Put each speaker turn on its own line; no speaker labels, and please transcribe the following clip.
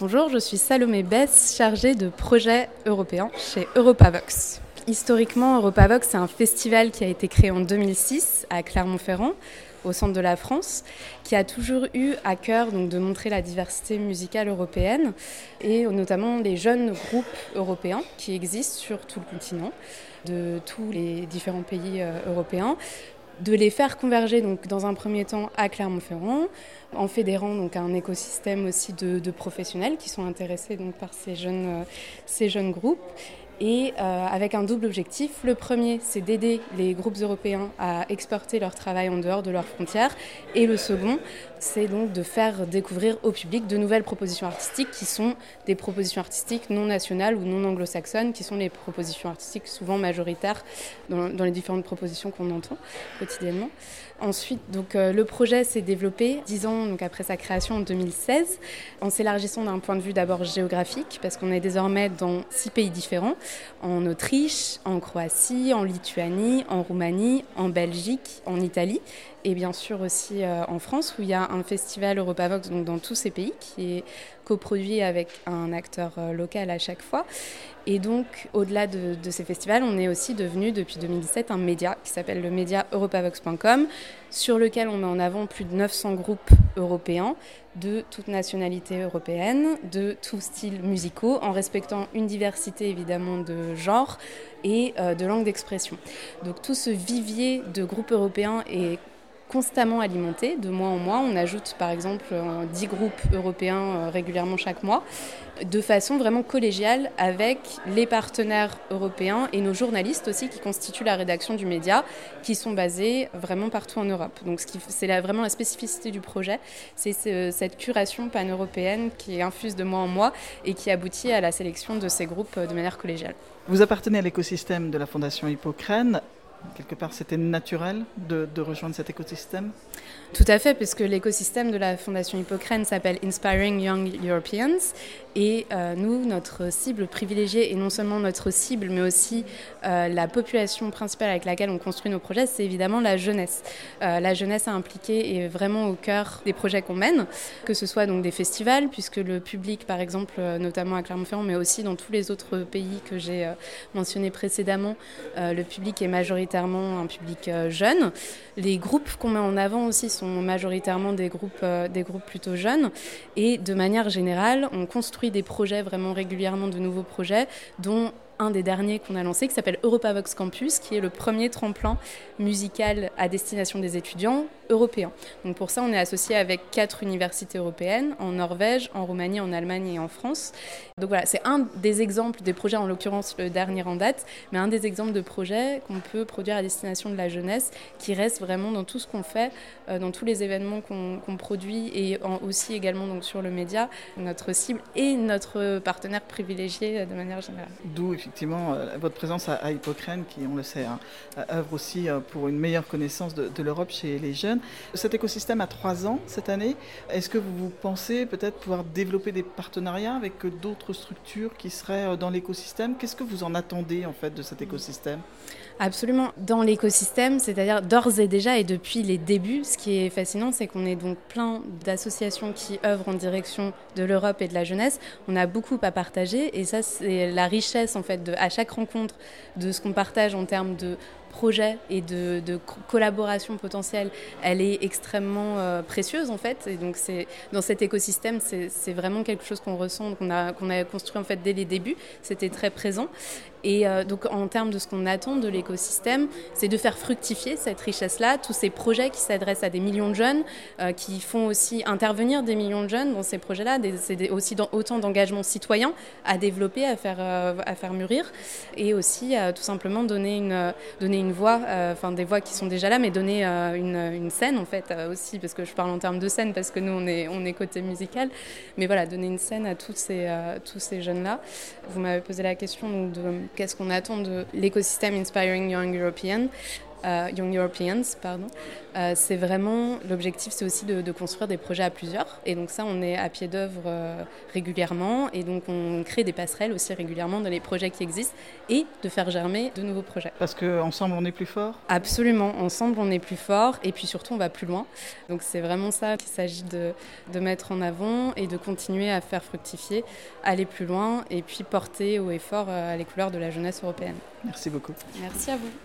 Bonjour, je suis Salomé Bess, chargée de projets européens chez Europavox. Historiquement, Europavox, c'est un festival qui a été créé en 2006 à Clermont-Ferrand, au centre de la France, qui a toujours eu à cœur de montrer la diversité musicale européenne et notamment les jeunes groupes européens qui existent sur tout le continent, de tous les différents pays euh, européens de les faire converger donc dans un premier temps à Clermont-Ferrand, en fédérant donc un écosystème aussi de, professionnels qui sont intéressés donc par ces jeunes, euh, ces jeunes groupes et euh, avec un double objectif. Le premier, c'est d'aider les groupes européens à exporter leur travail en dehors de leurs frontières. Et le second, c'est donc de faire découvrir au public de nouvelles propositions artistiques qui sont des propositions artistiques non nationales ou non anglo-saxonnes, qui sont les propositions artistiques souvent majoritaires dans, les différentes propositions qu'on entend quotidiennement. Ensuite, donc, euh, le projet s'est développé dix ans donc, après sa création en 2016, en s'élargissant d'un point de vue d'abord géographique, parce qu'on est désormais dans six pays différents, en Autriche, en Croatie, en Lituanie, en Roumanie, en Belgique, en Italie et bien sûr aussi euh, en France où il y a un festival Europavox donc dans tous ces pays qui est coproduit avec un acteur euh, local à chaque fois. Et donc au-delà de, ces festivals, on est aussi devenu depuis 2017 un média qui s'appelle le média europavox.com sur lequel on met en avant plus de 900 groupes européens de toute nationalité européenne, de tous styles musicaux, en respectant une diversité évidemment de genres et euh, de langues d'expression. Donc tout ce vivier de groupes européens est constamment alimenté de mois en mois. On ajoute par exemple 10 euh, groupes européens euh, régulièrement chaque mois, de façon vraiment collégiale avec les partenaires européens et nos journalistes aussi qui constituent la rédaction du média, qui sont basés vraiment partout en Europe. Donc c'est vraiment la spécificité du projet, c'est cette curation pan-européenne qui infuse de mois en mois et qui aboutit à la sélection de ces groupes euh, de manière collégiale.
Vous appartenez à l'écosystème de la Fondation Hippocrène quelque part, c'était naturel de, rejoindre cet écosystème?
Tout à fait, puisque l'écosystème de la Fondation Hippocrène s'appelle Inspiring Young Europeans. Et euh, nous, notre cible privilégiée, et non seulement notre cible, mais aussi euh, la population principale avec laquelle on construit nos projets, c'est évidemment la jeunesse. Euh, la jeunesse à impliquer est vraiment au cœur des projets qu'on mène, que ce soit donc des festivals, puisque le public, par exemple, notamment à Clermont-Ferrand, mais aussi dans tous les autres pays que j'ai mentionnés précédemment, le public est majoritaire majoritairement un public jeune. Les groupes qu'on met en avant aussi sont majoritairement des groupes, des groupes plutôt jeunes. Et de manière générale, on construit des projets vraiment régulièrement, de nouveaux projets, dont un des derniers qu'on a lancé qui s'appelle Europavox Campus, qui est le premier tremplin musical à destination des étudiants européens. Donc pour ça, on est associé avec quatre universités européennes, en Norvège, en Roumanie, en Allemagne et en France. Donc voilà, c'est un des exemples des projets, en l'occurrence le dernier en date, mais un des exemples de projets qu'on peut produire à destination de la jeunesse, qui reste vraiment dans tout ce qu'on fait, euh, dans tous les événements qu'on produit et aussi également donc sur le média, notre cible et notre partenaire privilégié euh, de manière générale.
D'où effectivement euh, votre présence à, Hippocrène, qui on le sait, hein, œuvre aussi pour une meilleure connaissance de l'Europe chez les jeunes. Cet écosystème a trois ans cette année. Est-ce que vous pensez peut-être pouvoir développer des partenariats avec d'autres structures qui seraient dans l'écosystème? Qu'est-ce que vous en attendez en fait de cet écosystème?
Absolument. Dans l'écosystème, c'est-à-dire d'ores et déjà et depuis les débuts, ce qui est fascinant, c'est qu'on est donc plein d'associations qui œuvrent en direction de l'Europe et de la jeunesse. On a beaucoup à partager et ça, c'est la richesse en fait de, à chaque rencontre de ce qu'on partage en termes de projet et de, collaboration potentielle, elle est extrêmement euh, précieuse en fait. Et donc c'est dans cet écosystème, c'est vraiment quelque chose qu'on ressent, qu'on a, qu'on a construit en fait dès les débuts. C'était très présent. Et euh, donc en termes de ce qu'on attend de l'écosystème, c'est de faire fructifier cette richesse-là, tous ces projets qui s'adressent à des millions de jeunes, euh, qui font aussi intervenir des millions de jeunes dans ces projets-là. C'est aussi autant d'engagements citoyens à développer, à faire, à faire mûrir, et aussi tout simplement donner une, voix, euh, enfin des voix qui sont déjà là, mais donner euh, une, scène en fait euh, aussi, parce que je parle en termes de scène, parce que nous on est, côté musical, mais voilà, donner une scène à tous ces jeunes-là. Vous m'avez posé la question de qu'est-ce qu'on attend de l'écosystème Inspiring Young European? Euh, Young Europeans, pardon. Euh, c'est vraiment l'objectif, c'est aussi de, construire des projets à plusieurs. Et donc ça, on est à pied d'œuvre euh, régulièrement, et donc on crée des passerelles aussi régulièrement dans les projets qui existent, et de faire germer de nouveaux projets.
Parce qu'ensemble, on est plus fort?
Absolument, ensemble, on est plus fort, et puis surtout, on va plus loin. Donc c'est vraiment ça qu'il s'agit de, de mettre en avant et de continuer à faire fructifier, aller plus loin, et puis porter haut et fort les couleurs de la jeunesse européenne.
Merci beaucoup.
Merci à vous.